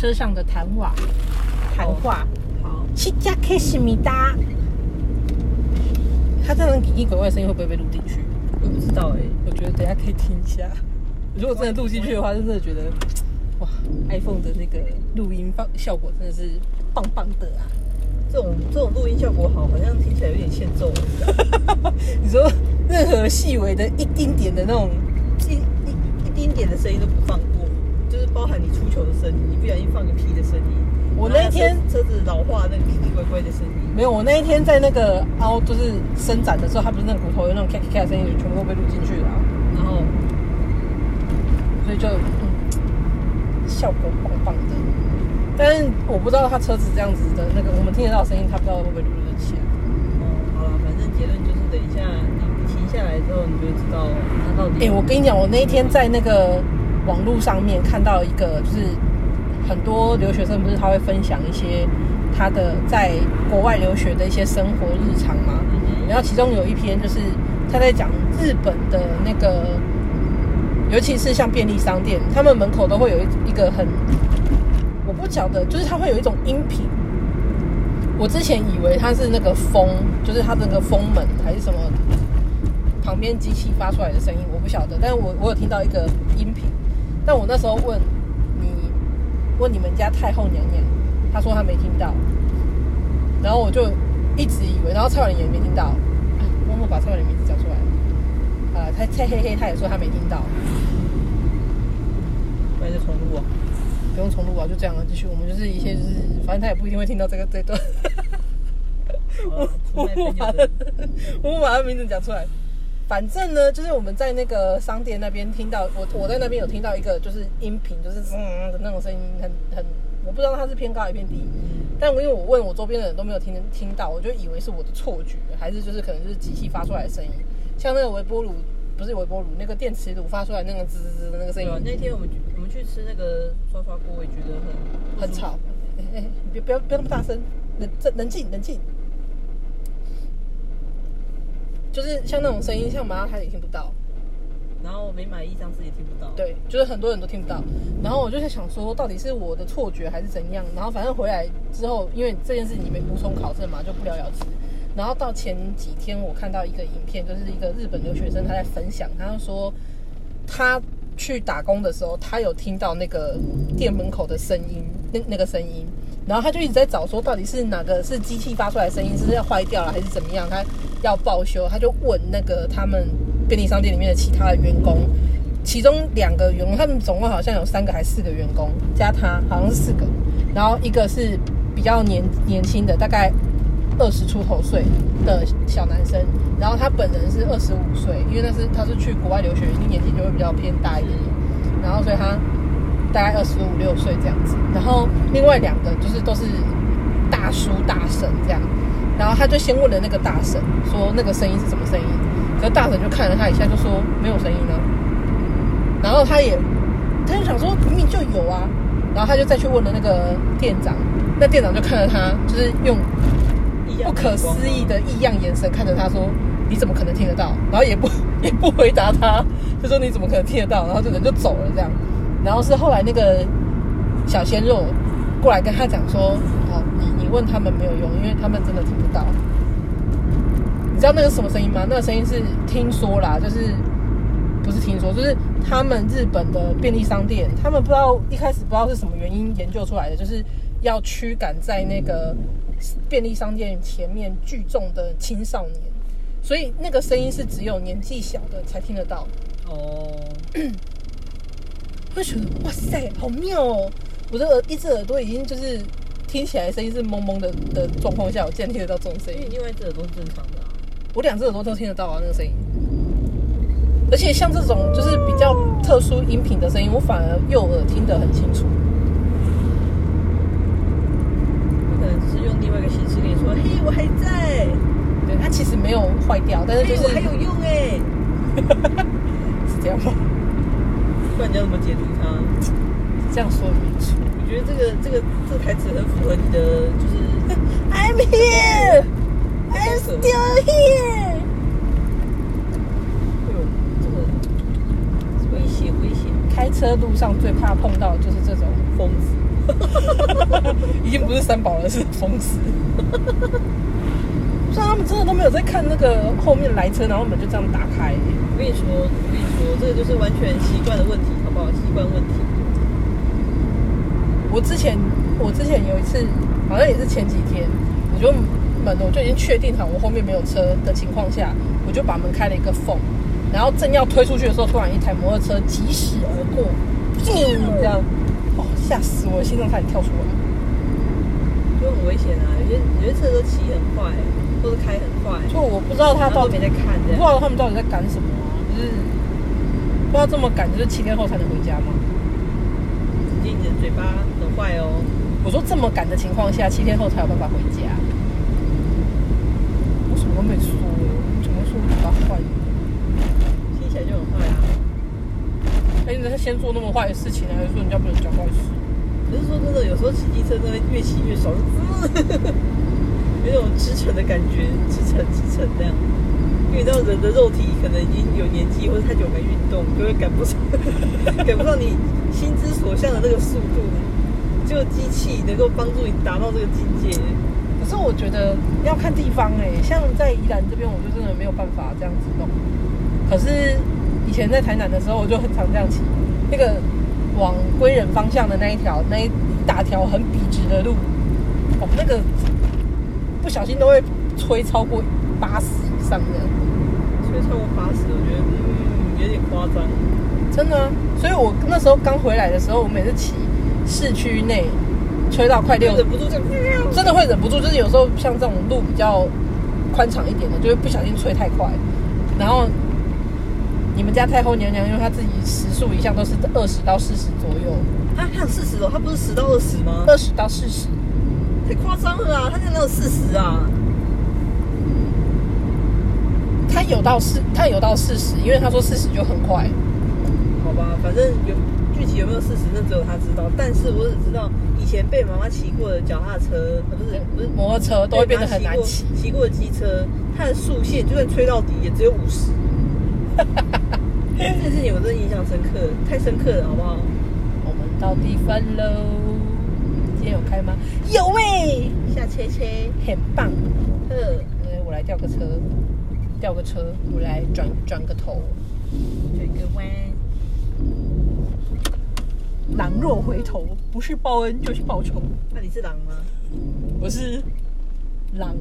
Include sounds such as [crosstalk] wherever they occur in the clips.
车上的谈话，谈话。好，七家开西米达。他这种奇奇怪怪的声音会不会被录进去？我不知道哎、我觉得等下可以听一下。如果真的录进去的话，真的觉得哇，iPhone 的那个录音放效果真的是棒棒的啊！这种这种录音效果好，好像听起来有点欠揍。[laughs] 你说任何细微的一丁点的那种，一一一丁点的声音都不放包含你出球的声音，你不小心放个屁的声音。我那一天车车子老化那个奇奇怪怪的声音，没有，我那一天在那个凹就是伸展的时候，它不是那个骨头有那种咔咔咔的声音，全部都被录进去了啊、然后所以就嗯，效果棒棒的。但是我不知道他车子这样子的那个，我们听得到声音，他不知道会不会录得起来。哦，好了，反正结论就是等一下你你停下来之后，你就知道它到底。哎、我跟你讲，我那一天在那个网络上面看到一个，就是很多留学生不是他会分享一些他的在国外留学的一些生活日常吗？然后其中有一篇就是他在讲日本的那个，尤其是像便利商店，他们门口都会有一一个很，我不晓得，就是它会有一种音频。我之前以为它是那个风，就是它的那个风门还是什么，旁边机器发出来的声音，我不晓得。但是我我有听到一个音频，但我那时候问你问你们家太后娘娘，她说她没听到，然后我就一直以为，然后蔡婉玲也没听到，啊默默把蔡婉玲名字讲出来了。啊，蔡蔡嘿嘿，他也说她没听到，那就重录啊。不用重录啊，就这样啊，继续。我们就是一些就是，反正她也不一定会听到这个这一段。好啊出卖朋友我把的我 [laughs] 把他名字讲出来。反正呢，就是我们在那个商店那边听到，我我在那边有听到一个就是音频，就是嗯的那种声音，很很，我不知道它是偏高还是偏低。但我因为我问我周边的人都没有听听到，我就以为是我的错觉，还是就是可能就是机器发出来的声音，像那个微波炉不是微波炉，那个电磁炉发出来那个滋滋滋的那个声音啊，，那天我们去我们去吃那个刷刷锅，我也觉得很很吵。哎哎，你别不要不要那么大声，冷冷冷静冷静。就是像那种声音，像麻辣他也听不到，然后没买一张自己听不到。，对，就是很多人都听不到。然后我就在想说，到底是我的错觉还是怎样？然后反正回来之后，因为这件事情你没无从考证嘛，就不了了之。然后到前几天，我看到一个影片，就是一个日本留学生他在分享，他就说他去打工的时候，他有听到那个店门口的声音，那那个声音，然后他就一直在找说到底是哪个是机器发出来的声音，是要坏掉了还是怎么样，他要报修，他就问那个他们便利商店里面的其他的员工，其中两个员工，他们总共好像有三个还是四个员工，加他好像是四个，然后一个是比较年年轻的，大概二十出头岁的小男生，然后他本人是二十五岁，因为那是他是去国外留学，一定年纪就会比较偏大一点，然后所以他大概二十五六岁这样子，然后另外两个就是都是大叔大婶这样，然后他就先问了那个大婶说那个声音是什么声音，可是大婶就看了他一下就说没有声音呢、然后他也他就想说明明就有啊，然后他就再去问了那个店长，那店长就看着他，就是用不可思议的异样眼神看着他说：“你怎么可能听得到？”然后也不 [laughs] 也不回答他，就说：“你怎么可能听得到？”然后这人就走了这样。然后是后来那个小鲜肉过来跟他讲说：“哦，问他们没有用，因为他们真的听不到。”你知道那个什么声音吗？那个声音是听说啦，就是不是听说，就是他们日本的便利商店，他们不知道一开始不知道是什么原因研究出来的，就是要驱赶在那个便利商店前面聚众的青少年，所以那个声音是只有年纪小的才听得到。哦，我就觉得哇塞，好妙哦！我的耳一只耳朵已经就是听起来声音是蒙蒙的的状况下，我竟然听得到这种声音因为。另外隻耳朵是正常的啊。我两只耳朵都听得到啊，那个声音。而且像这种就是比较特殊音频的声音，我反而右耳听得很清楚。可能只是用另外一个形式跟你说：“嘿，我还在，对，它其实没有坏掉，但是就，是我还有用哎。[laughs] 是这样吗？” [laughs] 不然你要怎么解读它？这样说也没错。我觉得这个这个这个台词很符合你的，就是 [laughs] I'm here, I'm still here。会有这个危险危险开车路上最怕碰到的就是这种疯子。[laughs] 已经不是三宝了，是疯子。不是啊他们真的都没有在看那个后面来车，然后门就这样打开、我跟你说，我跟你说，这个就是完全习惯的问题，好不好？习惯问题。我之前我之前有一次，好像也是前几天，我就门我就已经确定好我后面没有车的情况下，我就把门开了一个缝，然后正要推出去的时候，突然一台摩托车疾驶而过，砰这样，哦吓死我，心脏差点跳出来。就很危险啊！有些有些车都骑很快，或者开很快，就我不知道他到底在看这不知。道他们到底在赶什么啊？就是不知道这么赶，就是七天后才能回家吗？嘴巴很坏哦。我说这么赶的情况下，七天后才有办法回家。我什么都没说，我怎么会说嘴巴坏？听起来就很坏啊。哎，你他先做那么坏的事情，还是说人家不能讲坏事？可是说真的，有时候骑机车真的越骑越爽，[laughs] 有种驰骋的感觉，驰骋驰骋这样。人的肉体可能已经有年纪或者太久没运动，就会赶不上，[laughs] 赶不上你心之所向的那个速度。只有机器能够帮助你达到这个境界。可是我觉得要看地方哎、像在宜兰这边，我就真的没有办法这样子弄。可是以前在台南的时候，我就很常这样骑，那个往归仁方向的那一条，那一大条很笔直的路，哦，那个不小心都会吹超过八十以上的，所以超过八十，我觉得嗯有点夸张。真的啊、所以我那时候刚回来的时候，我每次骑市区内吹到快六忍不住这样。真的会忍不住，就是有时候像这种路比较宽敞一点的，就会不小心吹太快。然后你们家太后娘娘，因为她自己时速一向都是二十到四十左右，她她有四十哦，她不是十到二十吗？二十到四十，太夸张了啊！她现在哪有四十啊？她有到四，他有到四十，因为他说四十就很快。好吧，反正有具体有没有事实，那只有他知道。但是我只知道以前被妈妈骑过的脚踏车，呃不是不是摩托车都会变得很难骑。骑过骑过的机车，它的速限就算吹到底也只有五十。[laughs] 这件事情我真的印象深刻，太深刻了，好不好？我们到地方喽，今天有开吗？有喂、下切切，很棒。呃，我来调个车，调个车，我来转转个头。转个弯。狼若回头，不是报恩就是报仇。那你是狼吗？我是狼，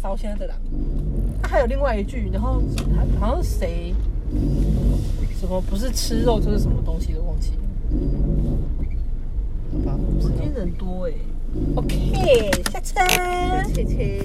烧现在的狼。它还有另外一句，然后好像是谁，什么不是吃肉就是什么东西的，忘记了。好吧，今天人多哎、OK，下车。切切。